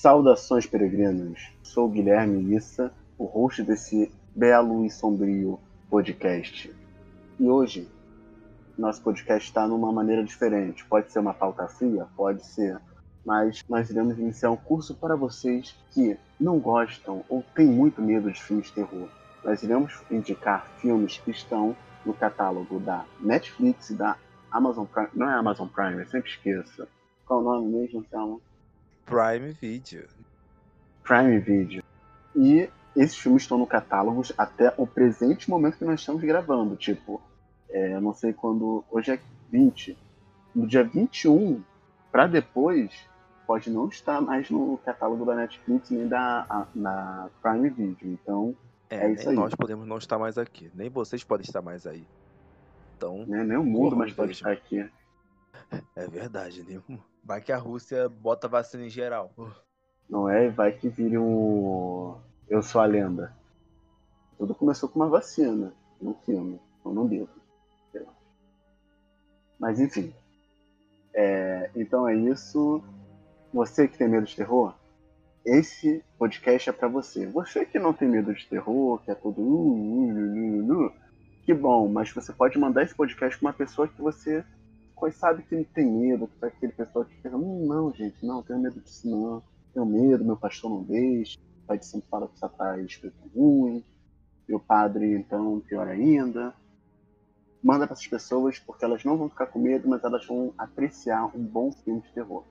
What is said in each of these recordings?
Saudações, peregrinos. Sou Guilherme Issa, o host desse belo e sombrio podcast. E hoje, nosso podcast está numa maneira diferente. Pode ser uma pauta fria, pode ser, mas nós iremos iniciar um curso para vocês que não gostam ou têm muito medo de filmes de terror. Nós iremos indicar filmes que estão no catálogo da Netflix e da Amazon Prime. Não é Amazon Prime, eu sempre esqueço. Qual o nome mesmo, Selma? Prime Video. Prime Video. E esses filmes estão no catálogo até o presente momento que nós estamos gravando. Tipo, é, não sei quando. Hoje é 20. No dia 21, para depois, pode não estar mais no catálogo da Netflix nem da a, na Prime Video. Então, é, é isso aí. nós podemos não estar mais aqui. Nem vocês podem estar mais aí. Então. Né, nem o mundo mais pode estar aqui. É verdade, nenhum. Vai que a Rússia bota vacina em geral. Não é? Vai que vire um. Eu sou a lenda. Tudo começou com uma vacina, um filme, ou num livro. Mas enfim. É... Então é isso. Você que tem medo de terror, esse podcast é para você. Você que não tem medo de terror, que é todo. Uh, uh, uh, que bom, mas você pode mandar esse podcast pra uma pessoa que você pois sabe que ele tem medo, que aquele pessoal que fica, hum, não, gente, não, tenho medo disso não, tenho medo, meu pastor não deixa, o pai sempre fala que tá espírito ruim, e o padre, então, pior ainda. Manda para essas pessoas, porque elas não vão ficar com medo, mas elas vão apreciar um bom filme de terror.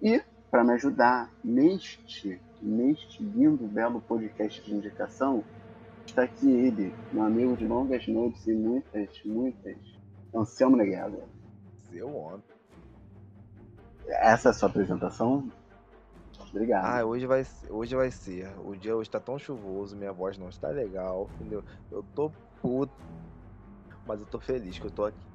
E, para me ajudar neste, neste lindo, belo podcast de indicação, está aqui ele, meu amigo de longas noites e muitas, muitas, Anselmo Neguela seu homem. Essa é a sua apresentação? Obrigado. Ah, hoje vai, hoje vai ser. O dia hoje tá tão chuvoso, minha voz não está legal, entendeu? Eu tô puto, mas eu tô feliz que eu tô aqui.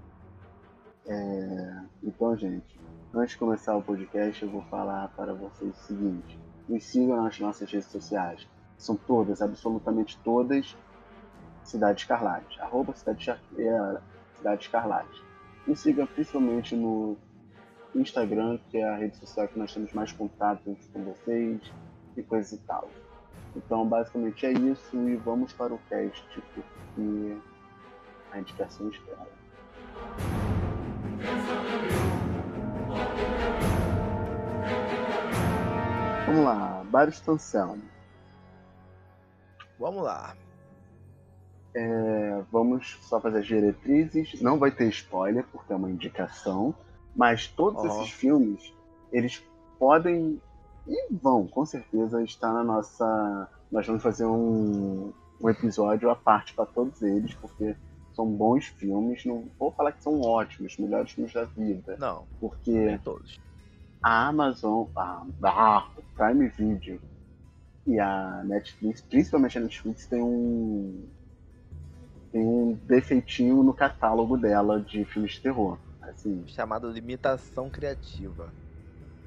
É... Então, gente, antes de começar o podcast, eu vou falar para vocês o seguinte: nos sigam nas nossas redes sociais. São todas, absolutamente todas, Cidade Escarlate. Arroba Cidade, é, Cidade Escarlate. Me siga principalmente no Instagram, que é a rede social que nós temos mais contato com vocês e coisa e tal. Então, basicamente é isso e vamos para o cast, porque a indicação espera. Vamos lá, Bares Anselmo. Vamos lá. É, vamos só fazer as diretrizes. Não vai ter spoiler, porque é uma indicação. Mas todos esses filmes, eles podem e vão, com certeza, estar na nossa. Nós vamos fazer um, um episódio à parte para todos eles, porque são bons filmes. Não vou falar que são ótimos, melhores filmes da vida. Não. Porque todos. a Amazon, a, a Prime Video e a Netflix, principalmente a Netflix, tem um tem um defeitinho no catálogo dela de filmes de terror. Assim. Chamado limitação criativa.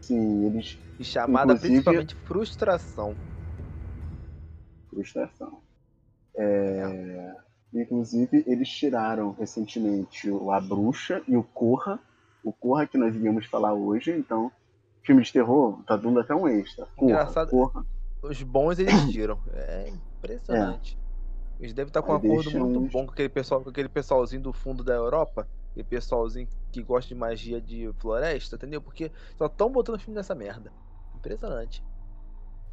Sim, eles. E chamada principalmente frustração. Frustração. É... Inclusive, eles tiraram recentemente o A Bruxa e o Corra. O Corra que nós viemos falar hoje, então. Filme de terror, tá dando até um extra. Corra, Engraçado. Corra. Os bons eles tiram. É impressionante. É. Eles devem estar com um acordo muito uns... bom com aquele pessoal, com aquele pessoalzinho do fundo da Europa, aquele pessoalzinho que gosta de magia de floresta, entendeu? Porque só estão botando filme nessa merda. Impressionante.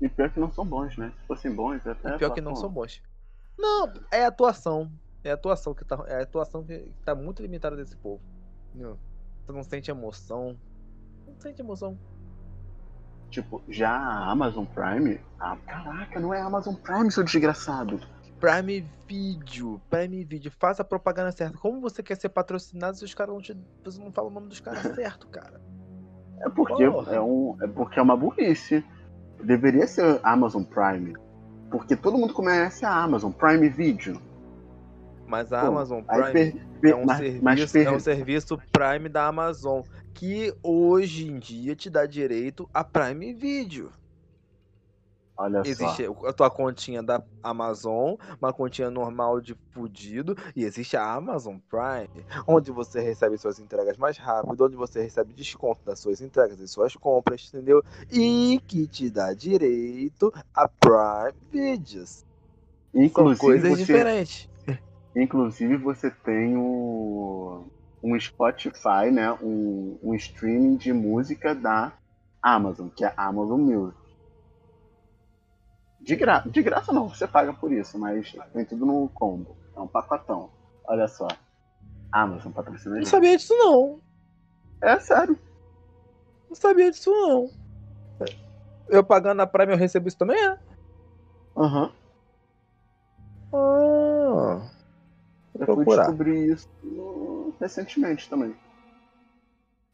E pior que não são bons, né? Se fossem bons, até. E pior que não são bons. Não, é atuação. É a atuação que tá. É a atuação que tá muito limitada desse povo. Não. Você não sente emoção. Não sente emoção. Tipo, já a Amazon Prime. Ah, caraca, não é Amazon Prime, seu desgraçado. Prime Video, Prime Video, faça a propaganda certa. Como você quer ser patrocinado se os caras não te. Você não fala o nome dos caras certo, cara? É porque é, um, é porque é uma burrice. Deveria ser Amazon Prime. Porque todo mundo conhece a Amazon, Prime Video. Mas a Pô, Amazon Prime per, per, é, um mas, serviço, mas per... é um serviço Prime da Amazon. Que hoje em dia te dá direito a Prime Video. Olha existe só. a tua continha da Amazon, uma continha normal de fudido, e existe a Amazon Prime, onde você recebe suas entregas mais rápido, onde você recebe desconto das suas entregas e suas compras, entendeu? E que te dá direito a Prime Videos. Inclusive, São coisas você, diferentes. Inclusive, você tem o, um Spotify, né? Um, um streaming de música da Amazon, que é Amazon Music. De, gra... de graça não, você paga por isso, mas tem tudo no combo. É um pacotão. Olha só. Amazon patrocina Não sabia disso não. É sério. Não sabia disso não. Eu pagando a Prime eu recebo isso também, é? Aham. Uhum. Ah. eu fui descobrir isso recentemente também.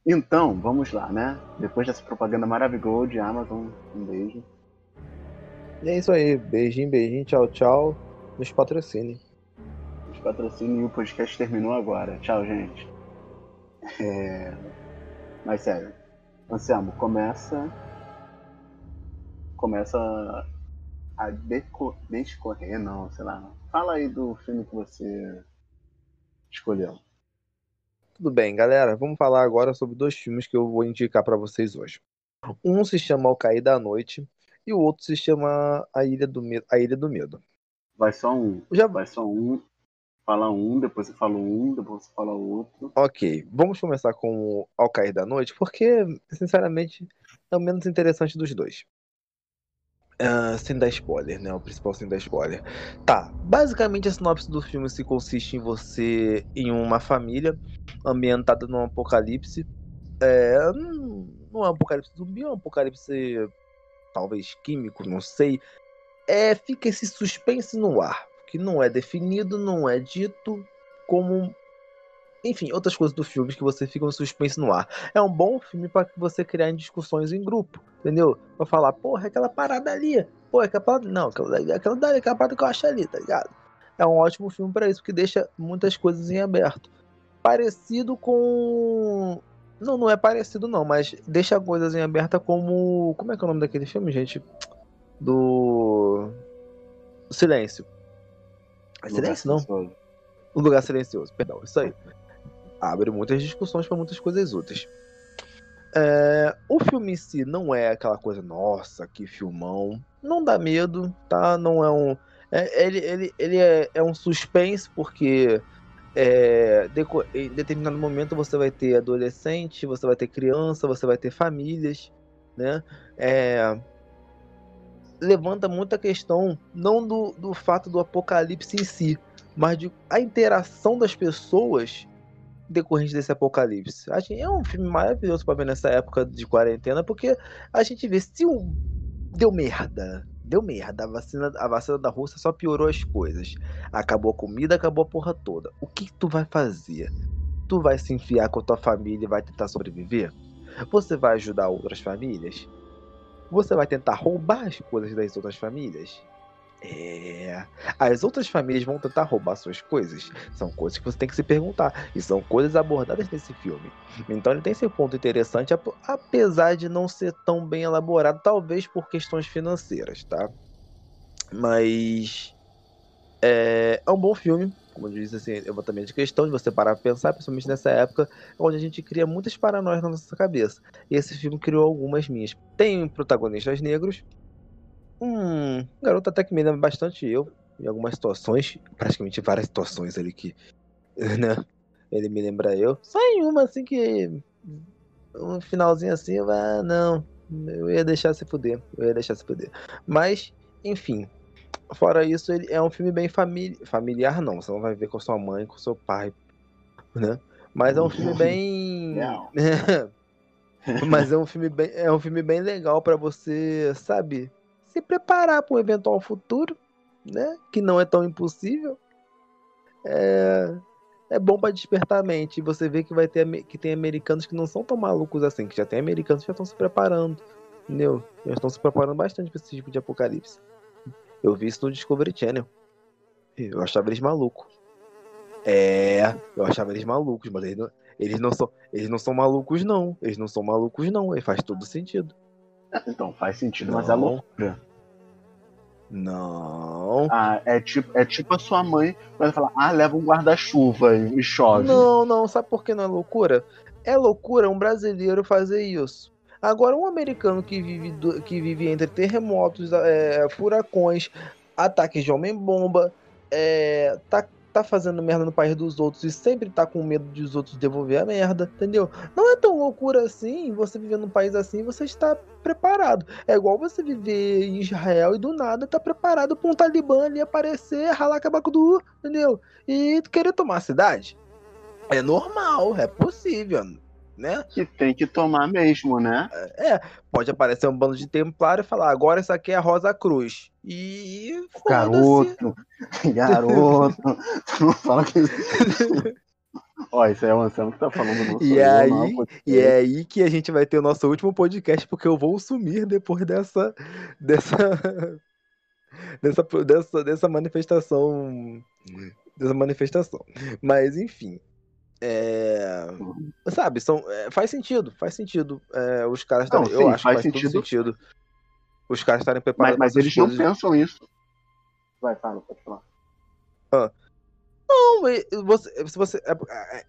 Então, vamos lá, né? Depois dessa propaganda maravilhosa de Amazon, um beijo. E é isso aí. Beijinho, beijinho, tchau, tchau. Nos patrocine. Nos patrocine e o podcast terminou agora. Tchau, gente. É... Mas sério. Anselmo, começa. Começa a deco... descorrer, não, sei lá. Fala aí do filme que você escolheu. Tudo bem, galera. Vamos falar agora sobre dois filmes que eu vou indicar para vocês hoje. Um se chama O Cair da Noite e o outro se chama A Ilha do Medo. A Ilha do Medo. Vai só um. Já vai só um. Fala um, depois você fala um, depois você fala outro. Ok, vamos começar com o Ao Cair da Noite, porque, sinceramente, é o menos interessante dos dois. Uh, sem dar spoiler, né? O principal sem dar spoiler. Tá, basicamente a sinopse do filme se consiste em você em uma família ambientada num apocalipse. É, não é um apocalipse zumbi, é um apocalipse talvez químico, não sei. É, fica esse suspense no ar, que não é definido, não é dito como enfim, outras coisas do filme que você fica no suspense no ar. É um bom filme para você criar discussões em grupo, entendeu? Pra falar, porra, aquela parada ali, pô, aquela parada. Não, aquela, aquela dali, aquela parada que eu acho ali, tá ligado? É um ótimo filme para isso, porque deixa muitas coisas em aberto. Parecido com. Não, não é parecido não, mas deixa coisas em aberta como. Como é que é o nome daquele filme, gente? Do. Silêncio. É silêncio, não? O Lugar Silencioso, perdão, isso aí abre muitas discussões para muitas coisas úteis. É, o filme em si não é aquela coisa, nossa, que filmão. Não dá medo, tá? Não é um. É, ele ele, ele é, é um suspense, porque é, em determinado momento você vai ter adolescente, você vai ter criança, você vai ter famílias, né? É, levanta muita questão, não do, do fato do apocalipse em si, mas de a interação das pessoas decorrente desse apocalipse. A gente, é um filme maravilhoso para ver nessa época de quarentena, porque a gente vê se um, deu merda. Deu merda. A vacina, a vacina da Rússia só piorou as coisas. Acabou a comida, acabou a porra toda. O que, que tu vai fazer? Tu vai se enfiar com a tua família e vai tentar sobreviver? Você vai ajudar outras famílias? Você vai tentar roubar as coisas das outras famílias? É. As outras famílias vão tentar roubar suas coisas. São coisas que você tem que se perguntar. E são coisas abordadas nesse filme. Então ele tem esse ponto interessante, apesar de não ser tão bem elaborado, talvez por questões financeiras, tá? Mas. É, é um bom filme. Como eu disse, assim, levantamento de questão de você parar pra pensar, principalmente nessa época onde a gente cria muitas paranoias na nossa cabeça. E esse filme criou algumas minhas. Tem protagonistas negros, um garoto até que me lembra bastante eu, em algumas situações, praticamente várias situações ali que, né, ele me lembra eu. Só em uma, assim, que um finalzinho assim, ah, não, eu ia deixar se fuder, eu ia deixar se fuder. Mas, enfim, fora isso, ele é um filme bem famili familiar, não, você não vai ver com sua mãe, com seu pai, né? Mas é um filme bem... Mas é um filme bem, é um filme bem legal para você, sabe, se preparar para um eventual futuro, né? Que não é tão impossível. É, é bom para despertar a mente. E você vê que vai ter que tem americanos que não são tão malucos assim, que já tem americanos que já estão se preparando, entendeu? Já estão se preparando bastante para esse tipo de apocalipse. Eu vi isso no Discovery Channel. Eu achava eles malucos. É, eu achava eles malucos, mas eles não, eles não são, eles não são malucos não. Eles não são malucos não. E faz todo sentido. Então, faz sentido, não. mas é loucura. Não. Ah, é tipo, é tipo a sua mãe vai falar, ah, leva um guarda-chuva e chove. Não, não, sabe por que não é loucura? É loucura um brasileiro fazer isso. Agora, um americano que vive, do, que vive entre terremotos, é, furacões, ataques de homem-bomba, é, tá tá fazendo merda no país dos outros e sempre tá com medo de os outros devolver a merda, entendeu? Não é tão loucura assim você viver num país assim você está preparado. É igual você viver em Israel e do nada tá preparado pra um talibã ali aparecer, ralar cabacudu, entendeu? E querer tomar a cidade. É normal, é possível né? Que tem que tomar mesmo, né? É, pode aparecer um bando de templário e falar, agora isso aqui é a Rosa Cruz. E. Garoto, garoto, tu não fala que. Ó, isso aí é o Anselmo que tá falando. E, aí, e é aí que a gente vai ter o nosso último podcast, porque eu vou sumir depois dessa. dessa. dessa, dessa, dessa manifestação. Dessa manifestação. Mas, enfim. É, sabe, são, é, faz sentido, faz sentido. É, os caras não, eu acho faz que faz sentido. sentido. Os caras estarem preparados. Mas, mas eles coisas. não pensam isso. Vai, fala, pode falar. Ah. Não, você, você,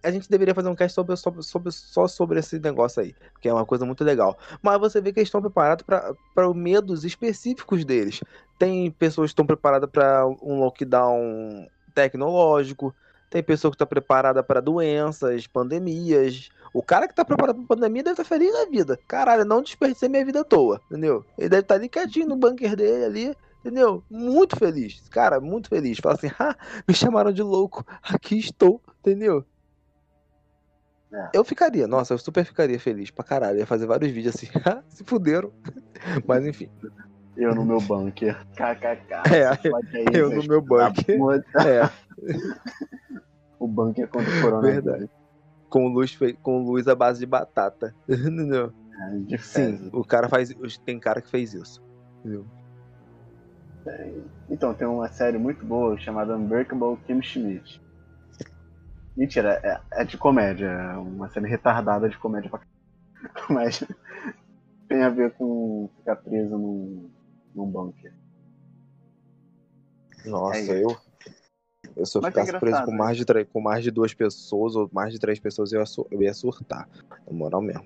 a, gente deveria fazer um cast sobre, sobre, sobre, só sobre esse negócio aí, que é uma coisa muito legal. Mas você vê que eles estão preparados para medos específicos deles. Tem pessoas que estão preparadas para um lockdown tecnológico, tem pessoa que está preparada para doenças, pandemias. O cara que está preparado para pandemia deve estar tá feliz na vida. Caralho, não desperdicei minha vida à toa, entendeu? Ele deve estar tá ali quietinho no bunker dele ali, entendeu? Muito feliz. Cara, muito feliz. Fala assim, ah, me chamaram de louco, aqui estou, entendeu? É. Eu ficaria, nossa, eu super ficaria feliz pra caralho. Ia fazer vários vídeos assim, se fuderam. Mas enfim. Eu no meu bunker. KKK. É, eu no meu bunker. É. o bunker contra o corona. Verdade. Com luz, com luz à base de batata. Entendeu? É, Sim, o cara faz. Tem cara que fez isso. Entendeu? Então, tem uma série muito boa chamada Unbreakable Kim Schmidt. Mentira, é, é de comédia. É uma série retardada de comédia pra Mas tem a ver com ficar preso num, num bunker. Nossa, é eu. Eu se eu Mas ficasse é preso com mais, de com mais de duas pessoas ou mais de três pessoas, eu ia, eu ia surtar. Na moral mesmo.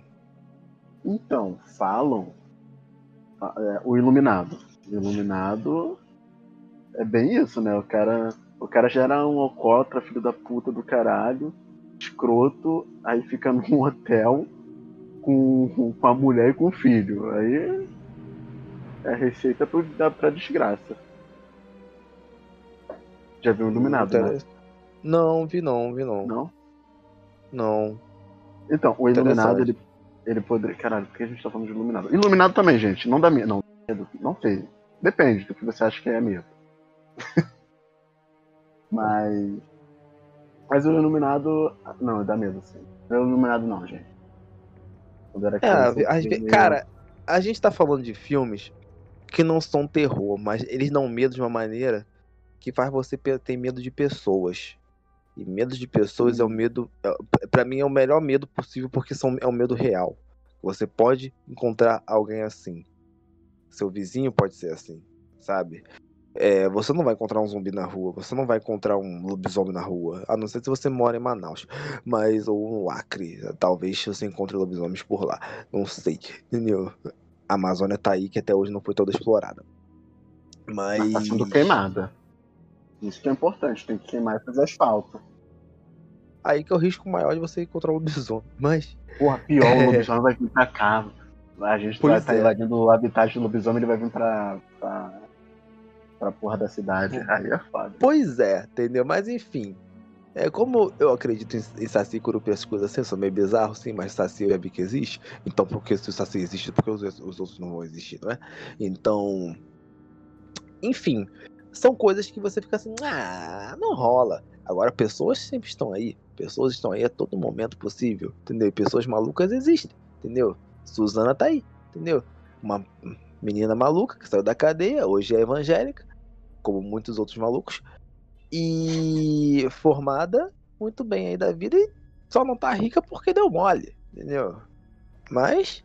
Então, falam é, o Iluminado. O Iluminado é bem isso, né? O cara, o cara já era um alcoólatra, filho da puta do caralho, escroto, aí fica num hotel com, com a mulher e com o filho. Aí é receita pra, pra desgraça. Já viu Iluminado, né? Não, vi não, vi não. Não? Não. Então, o Iluminado, ele, ele poderia. Caralho, por que a gente tá falando de Iluminado? Iluminado também, gente, não dá medo. Não, não sei. Depende do que você acha que é medo. Mas. Mas o Iluminado. Não, dá medo, sim. O Iluminado não, gente. Quando era é, a, a, cara, a gente tá falando de filmes que não são terror, mas eles dão medo de uma maneira que faz você ter medo de pessoas. E medo de pessoas é o medo. É, para mim é o melhor medo possível porque são, é um medo real. Você pode encontrar alguém assim. Seu vizinho pode ser assim, sabe? É, você não vai encontrar um zumbi na rua, você não vai encontrar um lobisomem na rua, a não ser se você mora em Manaus, mas ou no Acre, talvez você encontre lobisomens por lá, não sei, entendeu? A Amazônia tá aí que até hoje não foi toda explorada. Mas. Mas tá sendo queimada. Isso que é importante, tem que queimar fazer asfalto. Aí que é o risco maior de você encontrar um lobisomem. Mas. Porra, pior, é... o lobisomem vai vir pra cá. A gente pois vai estar tá é. invadindo o habitat do lobisomem, ele vai vir pra, pra, pra porra da cidade. Aí é foda. Pois é, entendeu? Mas enfim. É, como eu acredito em, em Saci Curupi, as coisas assim, são meio bizarro, sim, mas Saci eu vi que existe. Então, porque se o Saci existe, porque os, os outros não vão existir, não é? Então. Enfim, são coisas que você fica assim, ah, não rola. Agora, pessoas sempre estão aí. Pessoas estão aí a todo momento possível, entendeu? Pessoas malucas existem, entendeu? Suzana tá aí, entendeu? Uma menina maluca que saiu da cadeia, hoje é evangélica, como muitos outros malucos, e formada muito bem aí da vida e só não tá rica porque deu mole, entendeu? Mas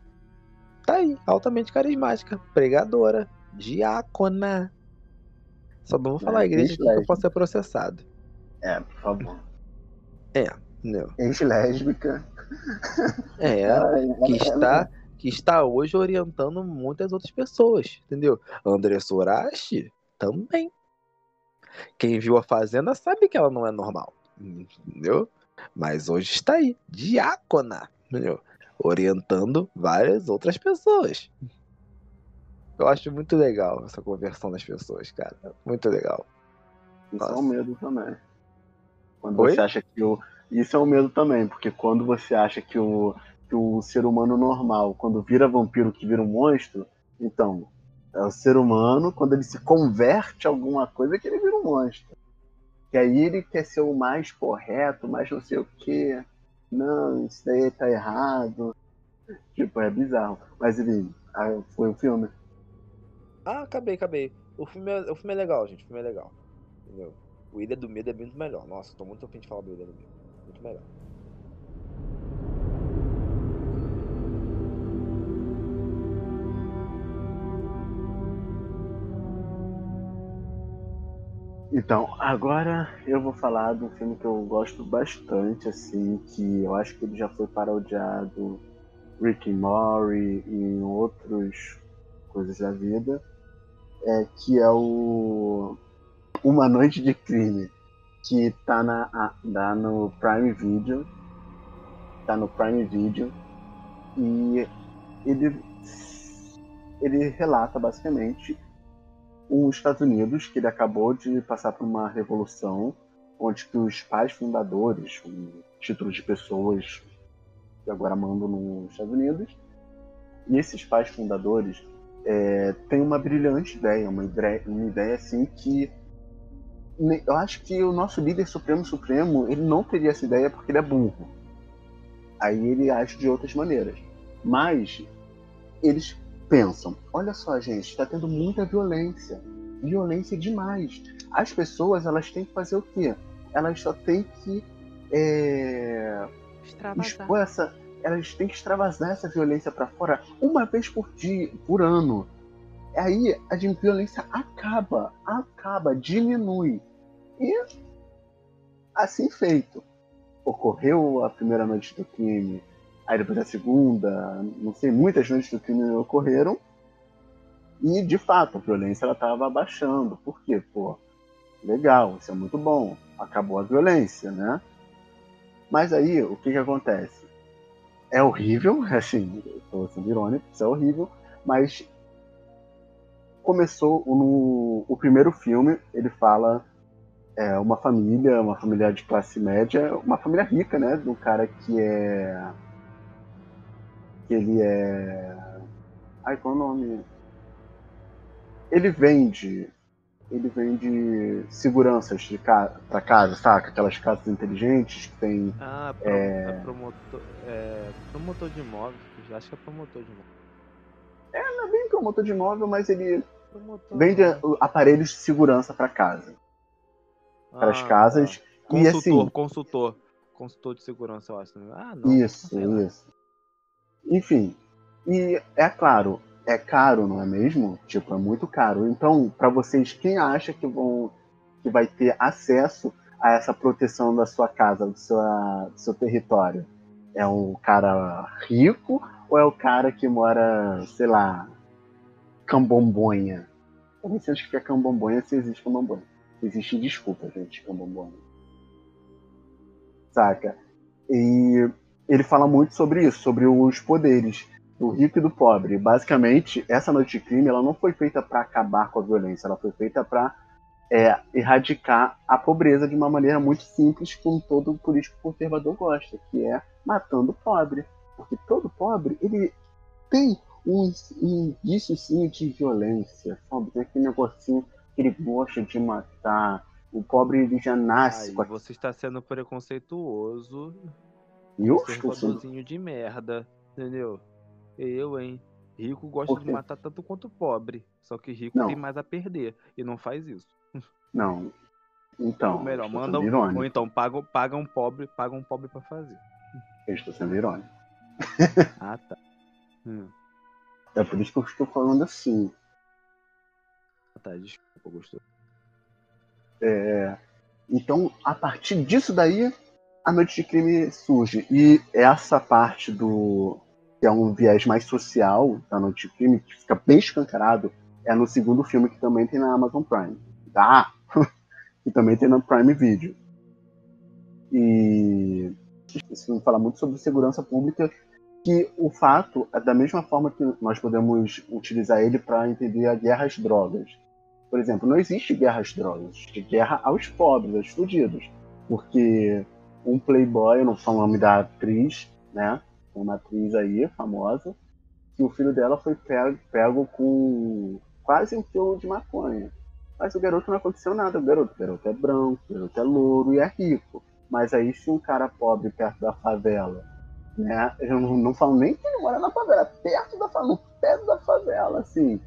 tá aí, altamente carismática, pregadora, diácona, Só não vou falar é, igreja que eu posso ser processado. É, por favor. É, não. Ex-lésbica. É, que está, que está hoje orientando muitas outras pessoas, entendeu? André Sorachi também. Quem viu a Fazenda sabe que ela não é normal, entendeu? Mas hoje está aí, diácona, entendeu? Orientando várias outras pessoas. Eu acho muito legal essa conversão das pessoas, cara. Muito legal. Isso Nossa. é um medo também. Quando Oi? você acha que o. Isso é um medo também, porque quando você acha que o, que o ser humano normal, quando vira vampiro que vira um monstro, então, é o ser humano, quando ele se converte a alguma coisa, que ele vira um monstro. Que aí ele quer ser o mais correto, mais não sei o quê. Não, isso daí tá errado. Tipo, é bizarro. Mas enfim, foi o filme. Ah, acabei, acabei. O filme é, o filme é legal, gente. O filme é legal. Entendeu? O Ilha do Medo é muito melhor. Nossa, tô muito afim de falar do Ilha do Medo. Muito melhor. Então, agora eu vou falar de um filme que eu gosto bastante, assim, que eu acho que ele já foi parodiado Rick and Morty e outras coisas da vida, é, que é o Uma Noite de Crime, que tá, na, tá no Prime Video. Tá no Prime Video. E ele, ele relata basicamente os Estados Unidos, que ele acabou de passar por uma revolução, onde que os pais fundadores, com títulos de pessoas que agora mandam nos Estados Unidos, e esses pais fundadores é, tem uma brilhante ideia, uma ideia, uma ideia assim que eu acho que o nosso líder supremo supremo ele não teria essa ideia porque ele é burro. Aí ele age de outras maneiras. Mas eles pensam: olha só, gente, está tendo muita violência, violência demais. As pessoas elas têm que fazer o quê? Elas só têm que é, expor essa elas têm que extravasar essa violência para fora uma vez por dia, por ano. Aí a violência acaba, acaba, diminui. E assim feito. Ocorreu a primeira noite do crime, aí depois a segunda, não sei, muitas noites do crime ocorreram. E de fato a violência ela estava abaixando. Por quê? Pô, legal, isso é muito bom. Acabou a violência, né? Mas aí o que, que acontece? É horrível, assim, estou sendo irônico, isso é horrível, mas começou no o primeiro filme, ele fala é, uma família, uma família de classe média, uma família rica, né, do cara que é que ele é ai qual é o nome? Ele vende ele vende seguranças de ca para casa, saca? Aquelas casas inteligentes que tem. Ah, pro, é... é... promotor, é... promotor de imóveis, acho que é promotor de imóveis. É, não é bem promotor de imóvel, mas ele promotor vende aparelhos de segurança para casa. Ah, para as casas. Tá. Consultor, e assim. Consultor. Consultor de segurança, eu acho. Ah, não. Isso, isso. Enfim. E é claro, é caro, não é mesmo? Tipo, é muito caro. Então, para vocês, quem acha que vão que vai ter acesso a essa proteção da sua casa, do seu, do seu território? É um cara rico ou é o cara que mora, sei lá, Cambombonha? Eu não sei se é Cambombonha se existe Cambombonha. Existe, desculpa, gente, Cambombonha. Saca? E ele fala muito sobre isso, sobre os poderes do rico e do pobre. Basicamente, essa noite de crime ela não foi feita para acabar com a violência, ela foi feita para é, erradicar a pobreza de uma maneira muito simples, como todo político conservador gosta, que é matando o pobre. Porque todo pobre, ele tem um, um indíciozinho de violência, sabe? Tem aquele negocinho que ele gosta de matar. O pobre, ele já nasce Ai, com a... Você está sendo preconceituoso. Eu estou sendo... de merda, entendeu? Eu, hein? Rico gosta de matar tanto quanto pobre. Só que rico não. tem mais a perder. E não faz isso. Não. Então. Ou melhor, manda um, ou então paga, paga um pobre, paga um pobre para fazer. Eu estou sendo irônico. ah, tá. Hum. É por isso que eu estou falando assim. Ah, tá, desculpa, gostou. É, então, a partir disso daí, a Noite de Crime surge. E essa parte do. Que é um viés mais social da Noite Crime, que fica bem escancarado, é no segundo filme que também tem na Amazon Prime. Tá? que também tem na Prime Video. E esse filme fala muito sobre segurança pública, que o fato é da mesma forma que nós podemos utilizar ele para entender a guerra às drogas. Por exemplo, não existe guerra às drogas, existe guerra aos pobres, aos fudidos. Porque um playboy, não falo o nome da atriz, né? Uma atriz aí, famosa, que o filho dela foi pego, pego com quase um quilo de maconha. Mas o garoto não aconteceu nada. O garoto, o garoto é branco, o garoto é louro e é rico. Mas aí se um cara pobre perto da favela, né? Eu não, não falo nem que ele mora na favela, perto da favela, perto da favela, assim.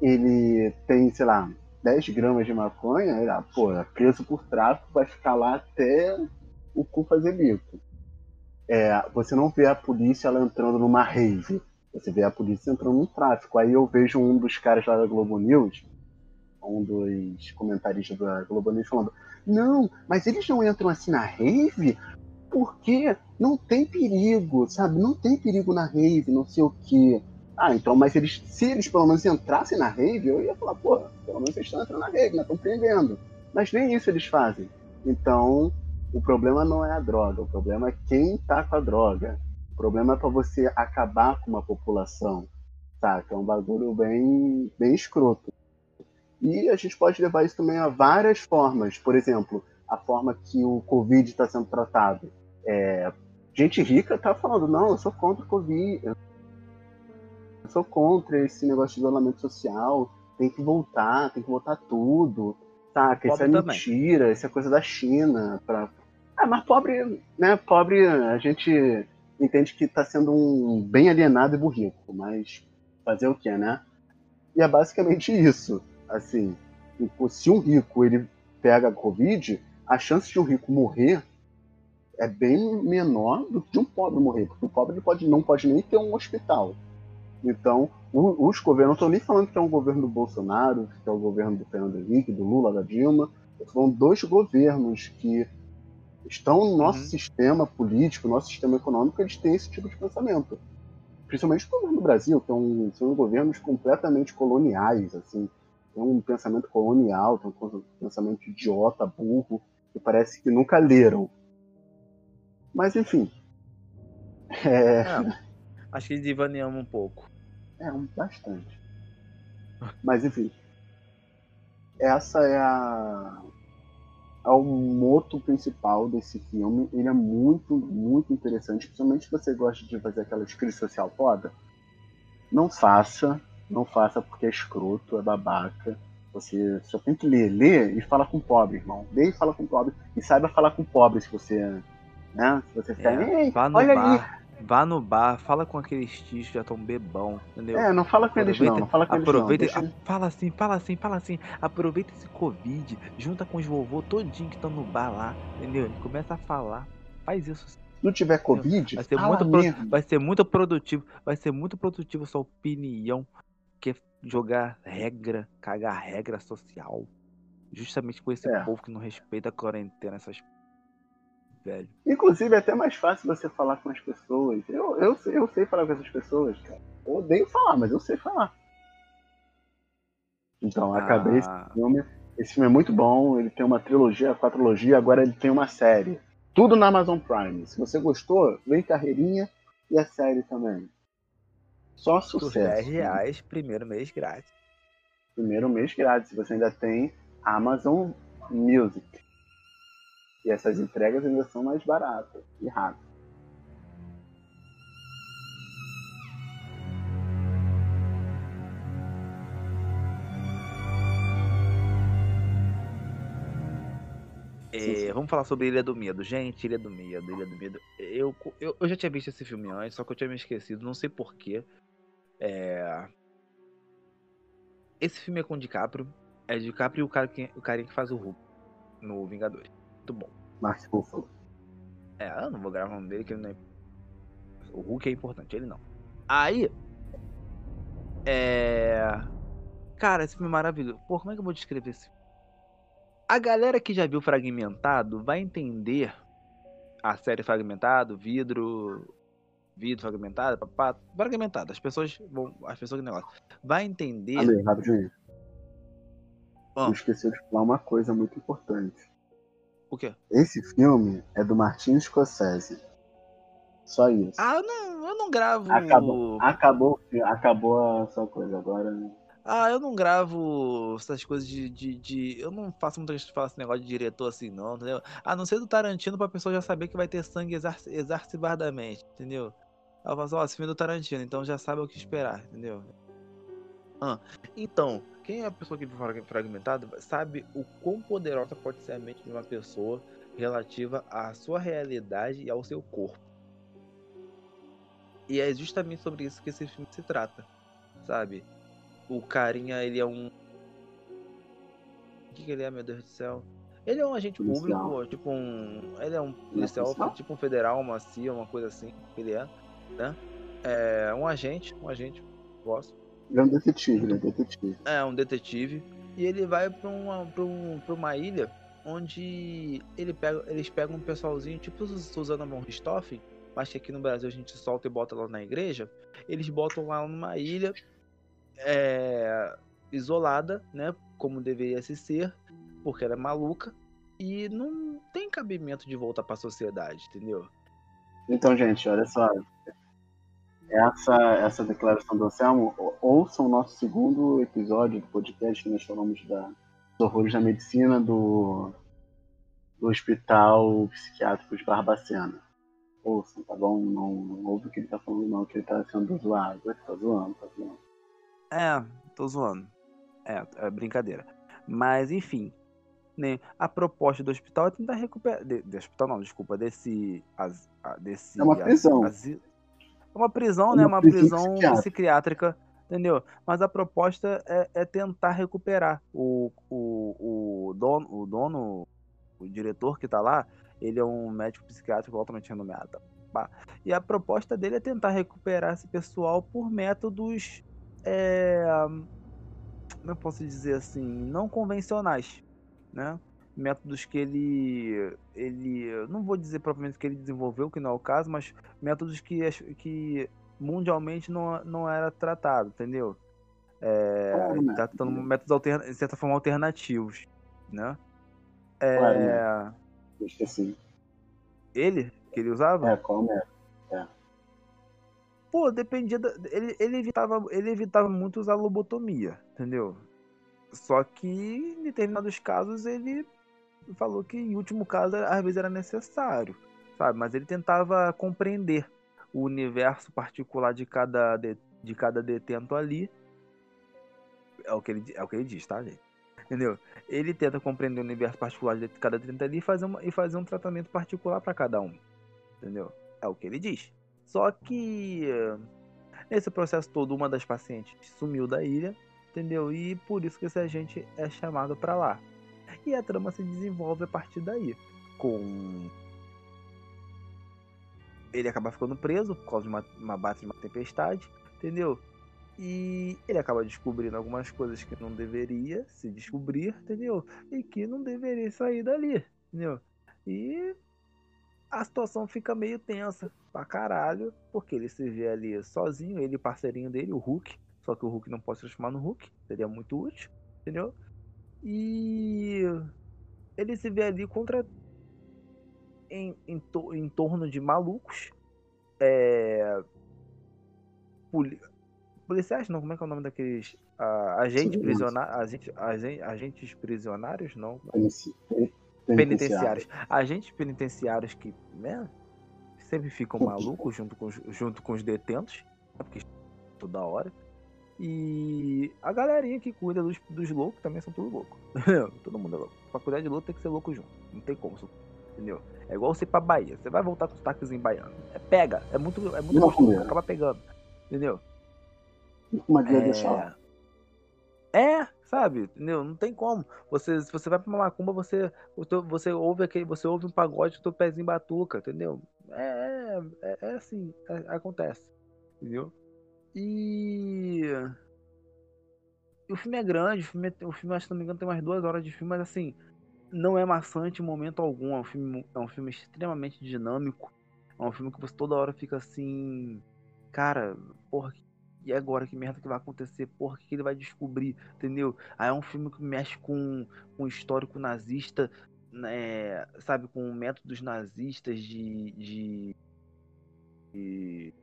Ele tem, sei lá, 10 gramas de maconha, ele, ah, pô, é preso por tráfico, vai ficar lá até o cu fazer bico. É, você não vê a polícia ela entrando numa rave. Você vê a polícia entrando no tráfico. Aí eu vejo um dos caras lá da Globo News, um dos comentaristas da Globo News falando: Não, mas eles não entram assim na rave porque não tem perigo, sabe? Não tem perigo na rave, não sei o quê. Ah, então, mas eles, se eles pelo menos entrassem na rave, eu ia falar, pô, pelo menos eles estão entrando na rave, né? Estão prendendo. Mas nem isso eles fazem. Então, o problema não é a droga, o problema é quem tá com a droga. O problema é para você acabar com uma população, saca? É um bagulho bem, bem escroto. E a gente pode levar isso também a várias formas. Por exemplo, a forma que o Covid está sendo tratado. É, gente rica tá falando, não, eu sou contra o Covid, eu sou contra esse negócio de isolamento social, tem que voltar, tem que voltar tudo, saca? Isso é também. mentira, isso é coisa da China, pra, ah, mas pobre, né? Pobre, a gente entende que está sendo um bem alienado e burrico, mas fazer o que, né? E é basicamente isso. Assim, se um rico ele pega a Covid, a chance de um rico morrer é bem menor do que de um pobre morrer, porque o pobre pode, não pode nem ter um hospital. Então, os governos, não estou nem falando que é um governo do Bolsonaro, que é o governo do Fernando Henrique, do Lula, da Dilma, são dois governos que estão no nosso uhum. sistema político, no nosso sistema econômico, eles têm esse tipo de pensamento. Principalmente o governo do Brasil, que é um, são governos completamente coloniais, assim, tem um pensamento colonial, tem um pensamento idiota, burro, que parece que nunca leram. Mas, enfim. É... É, acho que divaneamos um pouco. É, um, bastante. Mas, enfim. Essa é a, ao é moto principal desse filme. Ele é muito, muito interessante, principalmente se você gosta de fazer aquela crise social foda. Não faça, não faça porque é escroto, é babaca. Você só tem que ler, ler e fala com pobre, irmão. Lê e fala com pobre. E saiba falar com pobre se você. Né? Se você ficar. É, olha bar. ali Vá no bar, fala com aqueles tios que já estão bebão, entendeu? É, não fala com aproveita, eles não, não fala com aproveita, eles não. Deixa... Fala assim, fala assim, fala assim. Aproveita esse Covid, junta com os vovô todinho que estão no bar lá, entendeu? Ele começa a falar. Faz isso. Se não tiver Covid, vai ser, muito pro... vai ser muito produtivo. Vai ser muito produtivo sua opinião. Que é jogar regra, cagar regra social. Justamente com esse é. povo que não respeita a quarentena, essas velho. Inclusive, é até mais fácil você falar com as pessoas. Eu, eu, eu sei falar com essas pessoas, cara. Eu odeio falar, mas eu sei falar. Então, acabei ah. esse filme. Esse filme é muito bom, ele tem uma trilogia, quatrologia, agora ele tem uma série. Tudo na Amazon Prime. Se você gostou, vem carreirinha e a série também. Só sucesso. Por 10 reais, primeiro mês grátis. Primeiro mês grátis. Você ainda tem Amazon Music. E essas entregas ainda são mais baratas e rápidas. É, vamos falar sobre Ilha do Medo. Gente, Ilha do Medo, Ilha do Medo. Eu, eu, eu já tinha visto esse filme antes, só que eu tinha me esquecido, não sei porquê. É... Esse filme é com o DiCaprio. É DiCaprio e o, cara que, o carinha que faz o Hulk no Vingadores muito bom. Mark Ruffalo. É, eu não vou gravar o nome dele, que ele não é... O Hulk é importante, ele não. Aí. É. Cara, esse filme é maravilhoso. Pô, como é que eu vou descrever esse filme? A galera que já viu Fragmentado vai entender a série Fragmentado, vidro, vidro fragmentado, papá, fragmentado. As pessoas vão, as pessoas que negócio, vai entender. Ali, rapidinho. Ah. Eu esqueci de falar uma coisa muito importante. O quê? Esse filme é do Martin Scorsese. Só isso. Ah, não, eu não gravo. Acabou, acabou, acabou a sua coisa agora. Ah, eu não gravo essas coisas de. de, de... Eu não faço muita gente falar esse negócio de diretor assim, não, entendeu? A não ser do Tarantino pra pessoa já saber que vai ter sangue exacerbadamente, entendeu? Ela fala assim, ó, esse filme é do Tarantino, então já sabe o que esperar, entendeu? Ah, então, quem é a pessoa que vive fragmentada sabe o quão poderosa pode ser a mente de uma pessoa relativa à sua realidade e ao seu corpo. E é justamente sobre isso que esse filme se trata, sabe? o carinha, ele é um. O que, que ele é, meu Deus do céu? Ele é um agente policial. público, tipo um. Ele é um policial, policial, tipo um federal, uma CIA, uma coisa assim, ele é, né? É um agente, um agente, gosto. Ele é um detetive, né? Detetive. É, um detetive. E ele vai pra uma, pra, um, pra uma ilha onde ele pega, eles pegam um pessoalzinho, tipo Susana von Richthofen, mas que aqui no Brasil a gente solta e bota lá na igreja. Eles botam lá numa ilha é, isolada, né? Como deveria se ser, porque ela é maluca e não tem cabimento de voltar para a sociedade, entendeu? Então, gente, olha só. Essa, essa declaração do Anselmo, ouçam o nosso segundo episódio do podcast que nós falamos da, dos horrores da medicina do, do Hospital Psiquiátrico de Barbacena. Ouçam, tá bom? Não, não ouve o que ele tá falando, não, que ele tá sendo zoado. Ele tá zoando, tá zoando. É, tô zoando. É, é brincadeira. Mas, enfim. Né, a proposta do hospital é tentar recuperar. De, de hospital não, desculpa, desse. As, desse é uma prisão. Uma prisão, é né? Uma prisão psiquiátrica. psiquiátrica. entendeu? Mas a proposta é, é tentar recuperar. O, o, o, dono, o dono, o diretor que tá lá, ele é um médico psiquiátrico altamente renomeado. E a proposta dele é tentar recuperar esse pessoal por métodos é, como eu posso dizer assim, não convencionais, né? Métodos que ele, ele, não vou dizer propriamente que ele desenvolveu, que não é o caso, mas métodos que, que mundialmente não, não era tratado, entendeu? É, ele tá tratando métodos alterna, de certa forma alternativos, né? É, claro, esqueci. Ele? Que ele usava? É, qual método? É. Pô, dependia. Da, ele, ele, evitava, ele evitava muito usar lobotomia, entendeu? Só que em determinados casos ele falou que em último caso às vezes era necessário, sabe? Mas ele tentava compreender o universo particular de cada, de, de cada detento ali. É o, que ele, é o que ele diz, tá, gente? Entendeu? Ele tenta compreender o universo particular de cada detento ali e fazer, uma, e fazer um tratamento particular para cada um. Entendeu? É o que ele diz. Só que nesse processo todo, uma das pacientes sumiu da ilha, entendeu? E por isso que esse agente é chamado para lá. E a trama se desenvolve a partir daí, com ele acaba ficando preso por causa de uma, uma bate de uma tempestade, entendeu? E ele acaba descobrindo algumas coisas que não deveria se descobrir, entendeu? E que não deveria sair dali, entendeu? E a situação fica meio tensa pra caralho, porque ele se vê ali sozinho, ele e parceirinho dele, o Hulk, só que o Hulk não pode se transformar no Hulk, seria muito útil, entendeu? E ele se vê ali contra em, em, to, em torno de malucos, é, poli, policiais, não, como é que é o nome daqueles uh, agentes prisionários, agente, agente, agentes prisionários, não? penitenciários. Agentes penitenciários que, né, sempre ficam malucos junto com, junto com os detentos, né, porque toda hora. E a galerinha que cuida dos, dos loucos também são tudo louco. Todo mundo é louco. Pra cuidar de louco tem que ser louco junto. Não tem como, entendeu? É igual você ir pra Bahia. Você vai voltar com os táxis em baiano. É pega. É muito, é muito gostoso. Acaba pegando. Entendeu? Uma é... deixar. É, sabe? Entendeu? Não tem como. Você, se você vai pra uma macumba, você, você ouve aquele, você ouve um pagode o pezinho batuca, entendeu? É, é, é assim, é, acontece, entendeu? E o filme é grande, o filme, o filme, que não me engano, tem umas duas horas de filme, mas assim, não é maçante em momento algum. É um filme, é um filme extremamente dinâmico. É um filme que você toda hora fica assim. Cara, porra, e agora que merda que vai acontecer? Porra, o que ele vai descobrir? Entendeu? Aí é um filme que mexe com, com histórico nazista, né, sabe, com métodos nazistas de, de, de,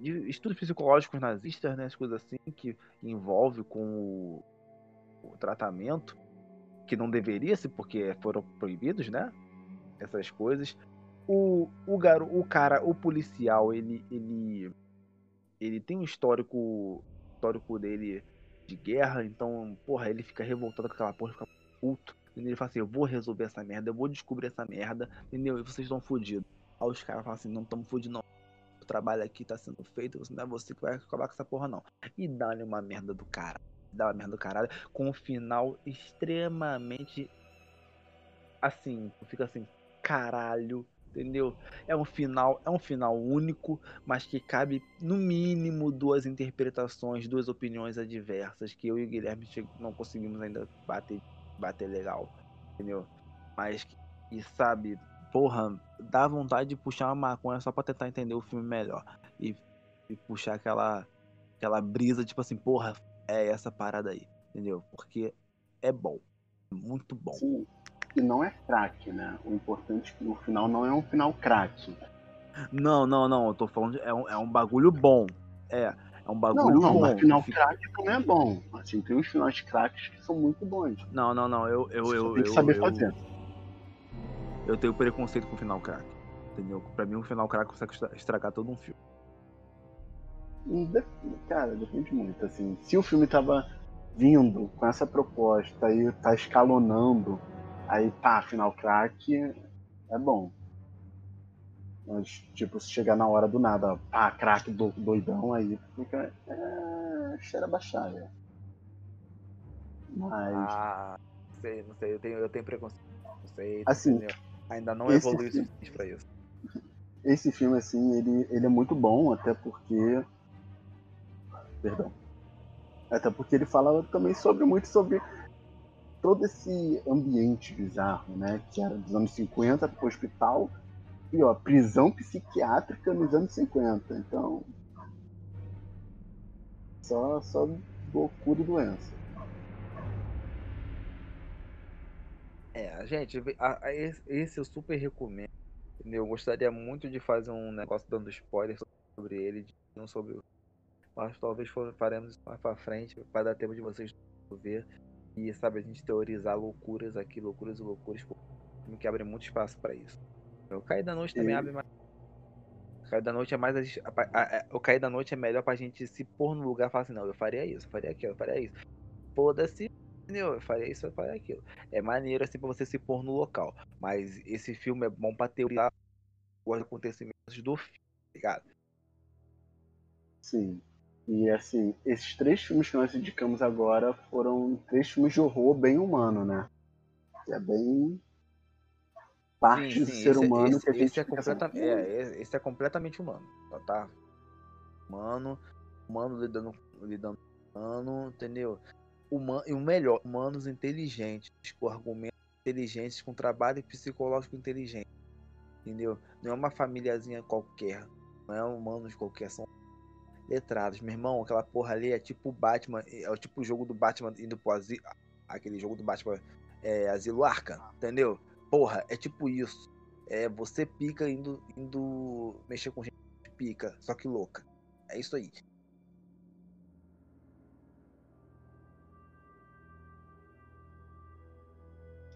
de estudos psicológicos nazistas, né, as coisas assim, que envolve com o, o tratamento, que não deveria ser porque foram proibidos, né? Essas coisas. O, o, garo, o cara, o policial, ele, ele ele tem um histórico histórico dele de guerra, então, porra, ele fica revoltado com aquela porra, fica puto. Ele fala assim, eu vou resolver essa merda, eu vou descobrir essa merda, entendeu? E vocês estão fodidos. Aí os caras falam assim, não estamos fodidos não. Trabalho aqui tá sendo feito, não é você que vai acabar com essa porra não. E dá-lhe uma merda do cara. Dá uma merda do caralho, com um final extremamente assim, fica assim, caralho, entendeu? É um final, é um final único, mas que cabe no mínimo duas interpretações, duas opiniões adversas que eu e o Guilherme não conseguimos ainda bater, bater legal, entendeu? Mas e sabe, porra, dá vontade de puxar uma maconha só para tentar entender o filme melhor e, e puxar aquela aquela brisa tipo assim, porra, é essa parada aí, entendeu? Porque é bom, muito bom. Sim que não é craque, né? O importante é que o final não é um final craque. Não, não, não. Eu tô falando de, é, um, é um bagulho bom. É. É um bagulho não, não, bom. Mas final craque também é bom. Assim, tem uns finais craques que são muito bons. Não, não, não. Eu, eu, eu, tem que eu, saber eu, fazer. Eu tenho preconceito com o final craque. Entendeu? Pra mim, um final craque consegue estragar todo um filme. Cara, depende muito. Assim, se o filme tava vindo com essa proposta e tá escalonando Aí, pá, final crack é bom. Mas, tipo, se chegar na hora do nada, pá, crack do, doidão, aí fica. É, cheira baixaria. Mas. Ah, não sei, não sei, eu tenho, eu tenho preconceito. Não sei. Assim, entendeu? Ainda não evoluiu o suficiente pra isso. Esse filme, assim, ele, ele é muito bom, até porque. Perdão. Até porque ele fala também sobre muito sobre todo esse ambiente bizarro, né? Que era dos anos 50, hospital, e ó, prisão psiquiátrica nos anos 50. Então. Só, só loucura e doença. É, gente, a, a, esse eu super recomendo. Entendeu? Eu gostaria muito de fazer um negócio dando spoiler sobre ele, não sobre o. Mas talvez faremos isso mais pra frente, para dar tempo de vocês ver. E, sabe, a gente teorizar loucuras aqui, loucuras e loucuras, filme que abre muito espaço para isso. O Cair da Noite também e... abre mais. O Cair da Noite é mais. A, a, a, o Cair da Noite é melhor pra gente se pôr no lugar e falar assim: não, eu faria isso, eu faria aquilo, eu faria isso. Foda-se, entendeu? Eu faria isso, eu faria aquilo. É maneiro assim pra você se pôr no local. Mas esse filme é bom pra teorizar os acontecimentos do filme, tá ligado? Sim. E assim, esses três filmes que nós indicamos agora foram três filmes de horror bem humano, né? Que é bem parte sim, sim, do ser esse, humano esse, que a gente esse é, completamente, é, esse é completamente humano, tá? tá? Humano, humano lidando, lidando humano, entendeu? Human, o melhor, humanos inteligentes, com argumentos inteligentes, com trabalho psicológico inteligente, entendeu? Não é uma famíliazinha qualquer, não é humanos qualquer, são letrados. Meu irmão, aquela porra ali é tipo Batman, é o tipo o jogo do Batman indo pro asilo. Aquele jogo do Batman é, Asilo Arca, entendeu? Porra, é tipo isso. É você pica indo, indo mexer com gente pica, só que louca. É isso aí.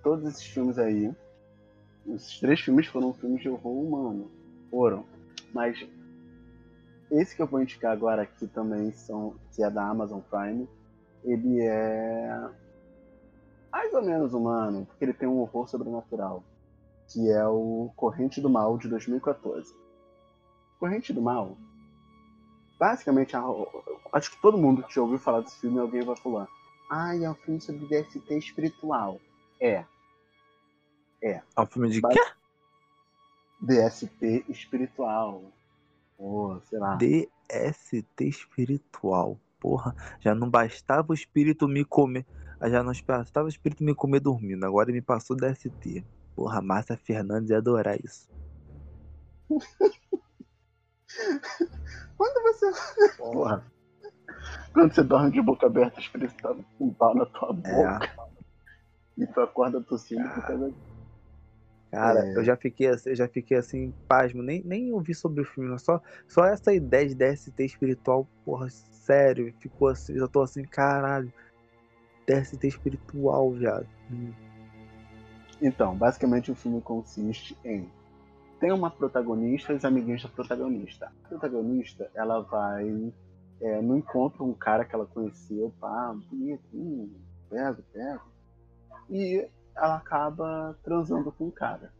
Todos esses filmes aí, esses três filmes foram filmes de horror humano. Foram. Mas esse que eu vou indicar agora aqui também, são, que é da Amazon Prime, ele é mais ou menos humano, porque ele tem um horror sobrenatural, que é o Corrente do Mal de 2014. Corrente do Mal, basicamente, acho que todo mundo que já ouviu falar desse filme, alguém vai falar: Ah, é um filme sobre DST espiritual. É. É. É um filme de quê? DST espiritual. Pô, sei lá. DST espiritual. porra, já não bastava o espírito me comer. Já não bastava o espírito me comer dormindo. Agora me passou DST. Porra, Márcia Fernandes ia adorar isso. Quando você. Porra. Quando você dorme de boca aberta, o espírito tá com um pau na tua é. boca. É. E tu acorda tossindo por causa Cara, é. eu já fiquei assim, eu já fiquei assim, pasmo, nem, nem ouvi sobre o filme, só, só essa ideia de DST espiritual, porra, sério, ficou assim, já tô assim, caralho. DST espiritual, viado. Hum. Então, basicamente o filme consiste em tem uma protagonista e os amiguinhos da protagonista. A protagonista, ela vai é, no encontro um cara que ela conheceu, pá, bonitinho, pega, pega. E ela acaba transando com o cara.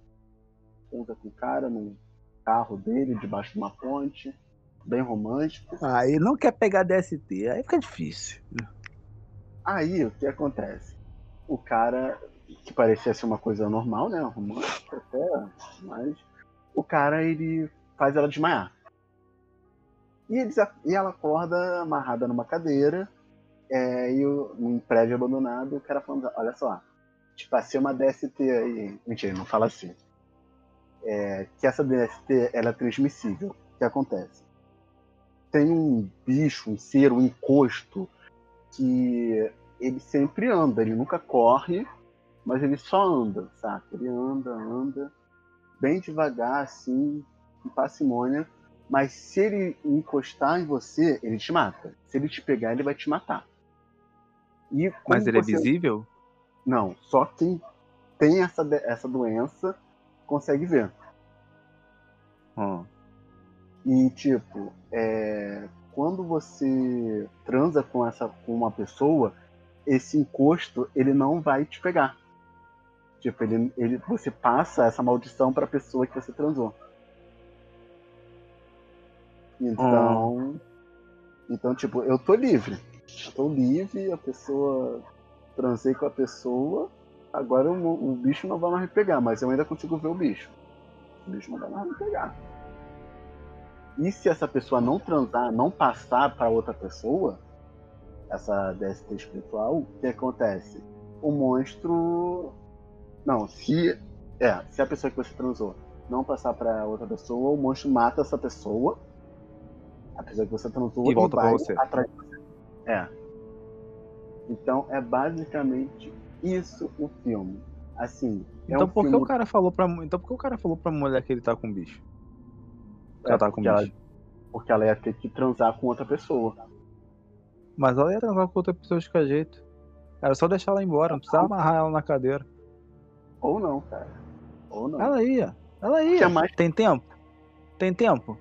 Transa com o cara num carro dele, debaixo de uma ponte, bem romântico. Aí não quer pegar DST, aí fica difícil. Aí o que acontece? O cara, que parecia ser uma coisa normal, né? Romântica até, mas o cara ele faz ela desmaiar. E, eles, e ela acorda amarrada numa cadeira, é, e o, num prédio abandonado, o cara falando, olha só, te passei uma DST aí. Mentira, não fala assim. É, que essa DST ela é transmissível. O que acontece? Tem um bicho, um ser, um encosto, que ele sempre anda, ele nunca corre, mas ele só anda, saca? Ele anda, anda, bem devagar, assim, com parcimônia, mas se ele encostar em você, ele te mata. Se ele te pegar, ele vai te matar. mas ele é você... é visível? Não, só quem tem essa, essa doença consegue ver. Hum. E tipo, é, quando você transa com essa com uma pessoa, esse encosto ele não vai te pegar. Tipo, ele, ele você passa essa maldição para a pessoa que você transou. Então, hum. então tipo, eu tô livre. Eu tô livre, a pessoa transei com a pessoa, agora o, o, bicho não vai mais me pegar, mas eu ainda consigo ver o bicho. O bicho não vai mais me pegar. E se essa pessoa não transar, não passar para outra pessoa, essa DST espiritual, o que acontece? O monstro. Não, se. É, se a pessoa que você transou não passar para outra pessoa, o monstro mata essa pessoa. A pessoa que você transou e volta para você. Atrás de você. É. Então é basicamente isso o filme. Assim. É então um por filme... que o cara falou para então por que o cara falou pra mulher que ele tá com bicho? Que é, ela tá com bicho. Ela... Porque ela ia ter que transar com outra pessoa. Mas ela ia transar com outra pessoa de qualquer jeito. Era só deixar ela embora, não precisava amarrar ela na cadeira. Ou não, cara. Ou não. Ela ia. Ela ia. Mais... Tem tempo? Tem tempo?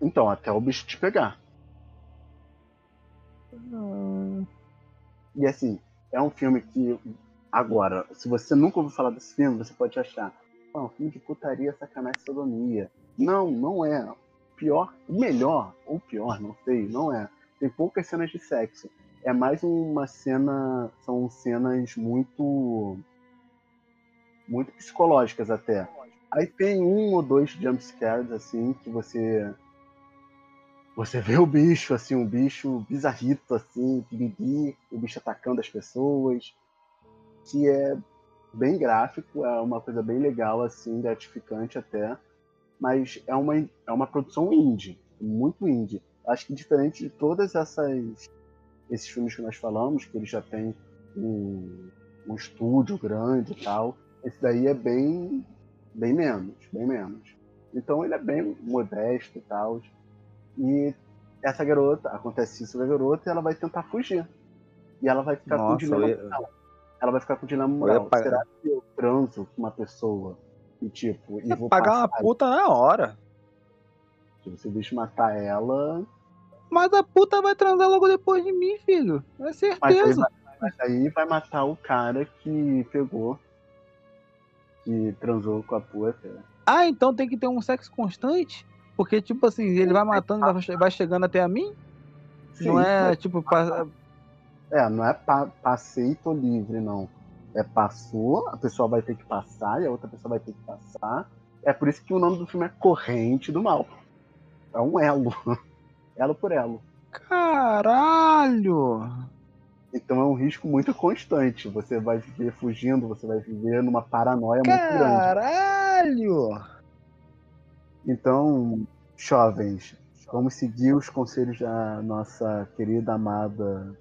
Então, até o bicho te pegar. Não. E assim, é um filme que, agora, se você nunca ouviu falar desse filme, você pode achar, ah, um filme de putaria, sacanagem sodomia. Não, não é. Pior, melhor, ou pior, não sei, não é. Tem poucas cenas de sexo. É mais uma cena. São cenas muito. muito psicológicas até. Aí tem um ou dois jumpscares, assim, que você você vê o bicho, assim, um bicho bizarrito, assim, piriri, o bicho atacando as pessoas, que é bem gráfico, é uma coisa bem legal, assim, gratificante até, mas é uma, é uma produção indie, muito indie. Acho que diferente de todas essas esses filmes que nós falamos, que ele já tem um, um estúdio grande e tal, esse daí é bem, bem menos, bem menos. Então ele é bem modesto e tal, e essa garota, acontece isso com a garota e ela vai tentar fugir. E ela vai ficar Nossa, com o dilema moral. Ela vai ficar com o dilema moral. Pagar... Será que eu transo com uma pessoa e tipo, e vou pagar uma puta na hora. Se o bicho matar ela. Mas a puta vai transar logo depois de mim, filho. É certeza. Mas aí, mas aí vai matar o cara que pegou. Que transou com a puta. Ah, então tem que ter um sexo constante? Porque, tipo assim, ele vai matando, vai chegando até a mim? Sim, não é, tipo. Pa... É, não é pa passei e tô livre, não. É passou, a pessoa vai ter que passar e a outra pessoa vai ter que passar. É por isso que o nome do filme é Corrente do Mal. É um elo. elo por elo. Caralho! Então é um risco muito constante. Você vai viver fugindo, você vai viver numa paranoia Caralho! muito grande. Caralho! Então, jovens, vamos seguir os conselhos da nossa querida, amada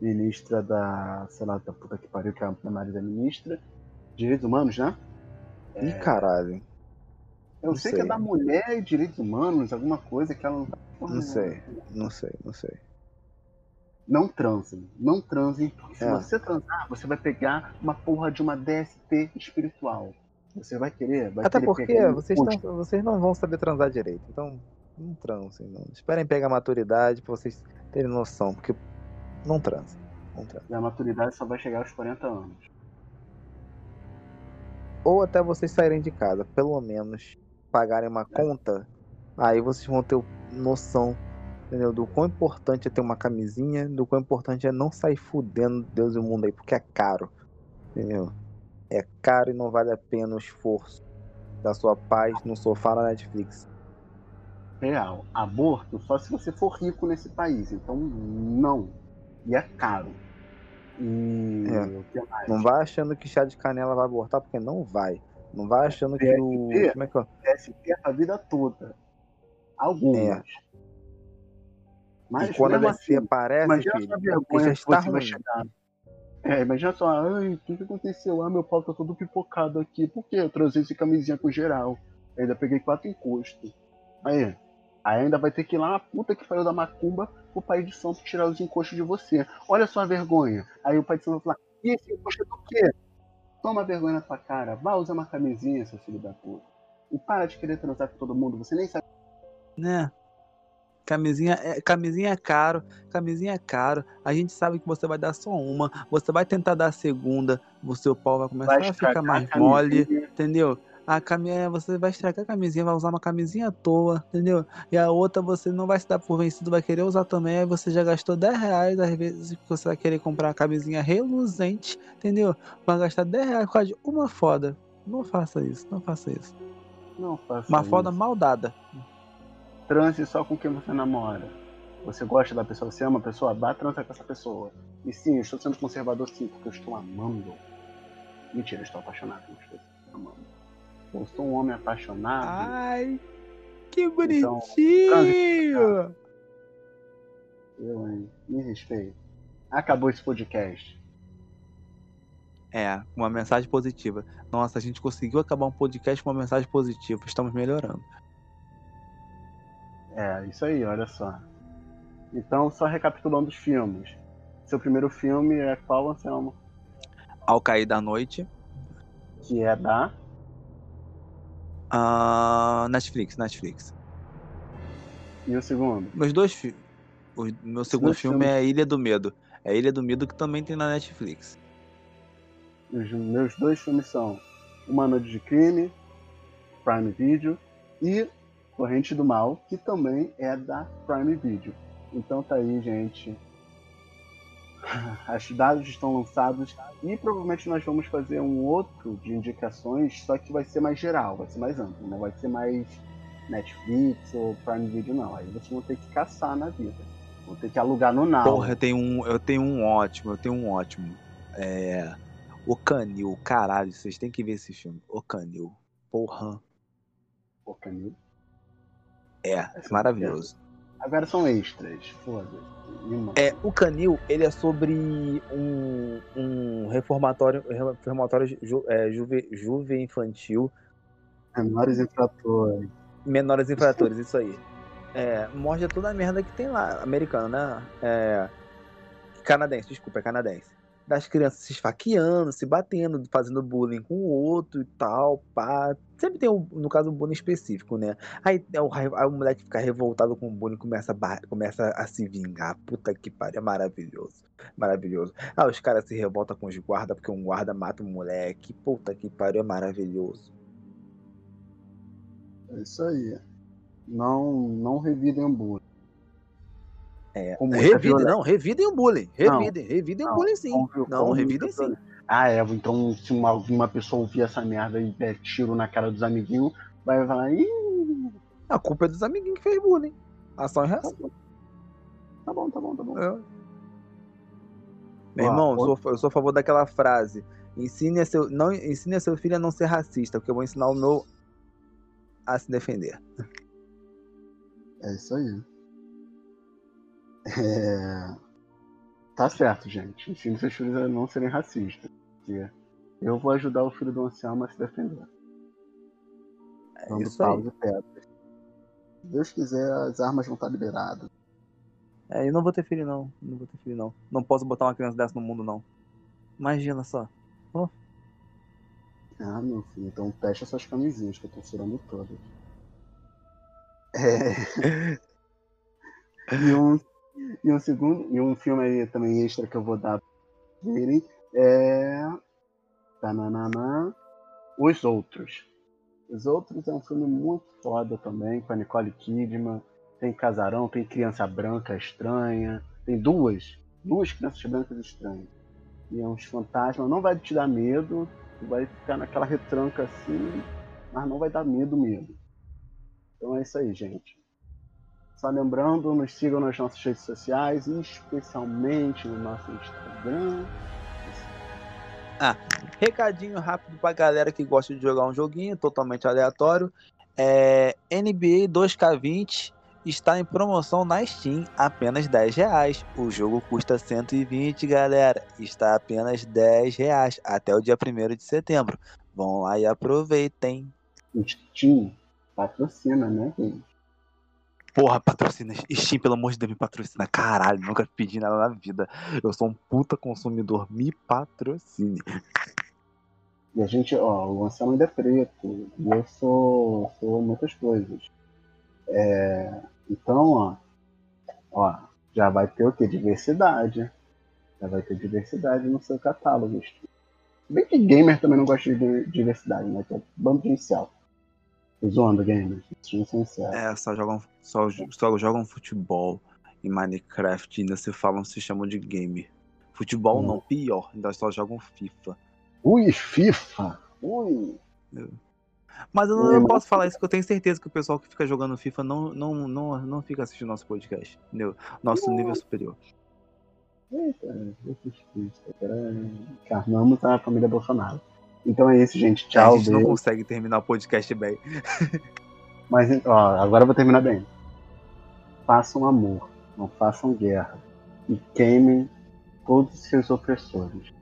ministra da. sei lá, da puta que pariu, que é a primária da ministra. Direitos Humanos, né? Ih, é... caralho. Eu sei, sei, que é da mulher e direitos humanos, alguma coisa que ela não tá. Não sei, não sei, não sei. Não transem, não transem, porque se é. você transar, você vai pegar uma porra de uma DST espiritual. Você vai querer, vai Até querer porque vocês, tão, vocês não vão saber transar direito, então não transem, não. Esperem pegar maturidade pra vocês terem noção, porque não transem. Não transem. A maturidade só vai chegar aos 40 anos. Ou até vocês saírem de casa, pelo menos pagarem uma conta, aí vocês vão ter noção entendeu? Do quão importante é ter uma camisinha, do quão importante é não sair fudendo Deus e o mundo aí, porque é caro, entendeu? É caro e não vale a pena o esforço da sua paz no sofá na Netflix. Real. Aborto só se você for rico nesse país. Então, não. E é caro. E é. Não vai achando que chá de canela vai abortar, porque não vai. Não vai achando que o. Como é que é? PSP a vida toda. Algumas. É. Mas e quando a assim, aparece, filho, já está ruim. chegar. É, imagina só, ai, o que, que aconteceu? Ah, meu pau tá todo pipocado aqui. Por quê? Eu trouxe esse camisinha com geral. Ainda peguei quatro encostos. Aí, aí ainda vai ter que ir lá na puta que pariu da macumba pro pai de santo tirar os encostos de você. Olha só a vergonha. Aí o pai de santo vai falar, e esse encosto é do quê? Toma vergonha na tua cara, vá usar uma camisinha, seu filho da puta. E para de querer transar com todo mundo, você nem sabe. Né? Camisinha é, camisinha é caro, camisinha é caro. A gente sabe que você vai dar só uma, você vai tentar dar a segunda, o seu pau vai começar vai a ficar mais a mole, entendeu? A camisinha, você vai estragar a camisinha, vai usar uma camisinha à toa, entendeu? E a outra você não vai se dar por vencido, vai querer usar também, aí você já gastou 10 reais, às vezes você vai querer comprar a camisinha reluzente, entendeu? Vai gastar 10 reais por causa de uma foda. Não faça isso, não faça isso. Não faça Uma isso. foda mal dada transe só com quem você namora. Você gosta da pessoa, você ama a pessoa, vá transar com essa pessoa. E sim, eu estou sendo conservador sim, porque eu estou amando. Mentira, eu estou apaixonado, não estou amando. Eu sou um homem apaixonado. Ai, que então, bonitinho! Então, eu, hein? Me respeito. Acabou esse podcast. É, uma mensagem positiva. Nossa, a gente conseguiu acabar um podcast com uma mensagem positiva. Estamos melhorando. É, isso aí, olha só. Então, só recapitulando os filmes. Seu primeiro filme é qual, Anselmo? Ao Cair da Noite. Que é da? Uh, Netflix, Netflix. E o segundo? Meus dois filmes. Meu segundo filme é Ilha do Medo. É Ilha do Medo que também tem na Netflix. Os meus dois filmes são Uma Noite de Crime, Prime Video, e Corrente do Mal, que também é da Prime Video. Então tá aí, gente. Os dados estão lançados e provavelmente nós vamos fazer um outro de indicações, só que vai ser mais geral, vai ser mais amplo, não vai ser mais Netflix ou Prime Video, não. Aí vocês vão ter que caçar na vida. Vão ter que alugar no Now. Porra, eu tenho um, eu tenho um ótimo, eu tenho um ótimo. É. O Canil, caralho, vocês têm que ver esse filme. O Canil. Porra. O Canil? É, é maravilhoso. Agora são extras, foda-se. É, o Canil, ele é sobre um, um reformatório, reformatório ju, é, juve, juve infantil. Menores infratores. Menores infratores, isso aí. É, mostra toda a merda que tem lá, americano, né? É, canadense, desculpa, é canadense das crianças se esfaqueando, se batendo, fazendo bullying com o outro e tal, pá. Sempre tem, um, no caso, um bullying específico, né? Aí, é o, o moleque fica revoltado com o bullying começa a, começa a se vingar. Puta que pariu, é maravilhoso. Maravilhoso. Ah, os caras se revoltam com os guardas porque um guarda mata um moleque. Puta que pariu, é maravilhoso. É isso aí. Não, não revidem bullying. É, revidem, não, revidem o bullying. Revidem, não, revidem não, o bullying sim. Não, revidem sim. Ah, é, então se uma, uma pessoa ouvir essa merda e der tiro na cara dos amiguinhos, vai falar, Ih! A culpa é dos amiguinhos que fez bullying. Ação e reação. tá bom, tá bom, tá bom. É. Meu irmão, eu sou, eu sou a favor daquela frase. Ensine a seu, não, ensine a seu filho a não ser racista, porque eu vou ensinar o meu a se defender. É isso aí. É... Tá certo, gente. Ensine seus filhos a não serem racistas. Porque eu vou ajudar o filho do ancião a se defender. É Dando aí. pedras. Se Deus quiser, as armas vão estar liberadas. É, eu não vou ter filho não. Não vou ter filho não. Não posso botar uma criança dessa no mundo não. Imagina só. Oh. Ah, meu filho, então fecha suas camisinhas que eu tô tirando todas. É. e, um, e um segundo. E um filme aí também extra que eu vou dar pra verem é. Tananana, Os Outros. Os Outros é um filme muito foda também, com a Nicole Kidman. Tem casarão, tem criança branca estranha. Tem duas. Duas crianças brancas estranhas. E é uns fantasmas. Não vai te dar medo. Vai ficar naquela retranca assim. Mas não vai dar medo mesmo. Então é isso aí, gente. Só lembrando, nos sigam nas nossas redes sociais, especialmente no nosso Instagram. Ah, recadinho rápido pra galera que gosta de jogar um joguinho totalmente aleatório. É, NBA 2K20 está em promoção na Steam, apenas 10 reais. O jogo custa 120, galera. Está apenas 10 reais até o dia 1 de setembro. Vão lá e aproveitem. Steam patrocina, né, gente? Porra, patrocina. Steam, pelo amor de Deus, me patrocina. Caralho, nunca pedi nada na vida. Eu sou um puta consumidor. Me patrocine. E a gente, ó, o Anselmo ainda é preto. E eu sou, sou muitas coisas. É, então, ó, ó, já vai ter o que? Diversidade. Já vai ter diversidade no seu catálogo. Bem que gamer também não gosta de diversidade, né? Que é bando inicial. Zoando gamers. É, só jogam, só, só jogam futebol em Minecraft ainda se falam, se chamam de gamer. Futebol hum. não, pior, ainda só jogam FIFA. Ui, FIFA! Ui! Mas eu não, eu posso falar isso, porque eu tenho certeza que o pessoal que fica jogando FIFA não, não, não, não fica assistindo nosso podcast. Entendeu? Nosso nível superior. Eita, Carnamos a família Bolsonaro. Então é isso, gente. Tchau. a gente beijo. não consegue terminar o podcast bem. Mas ó, agora eu vou terminar bem. Façam amor, não façam guerra. E queimem todos os seus opressores.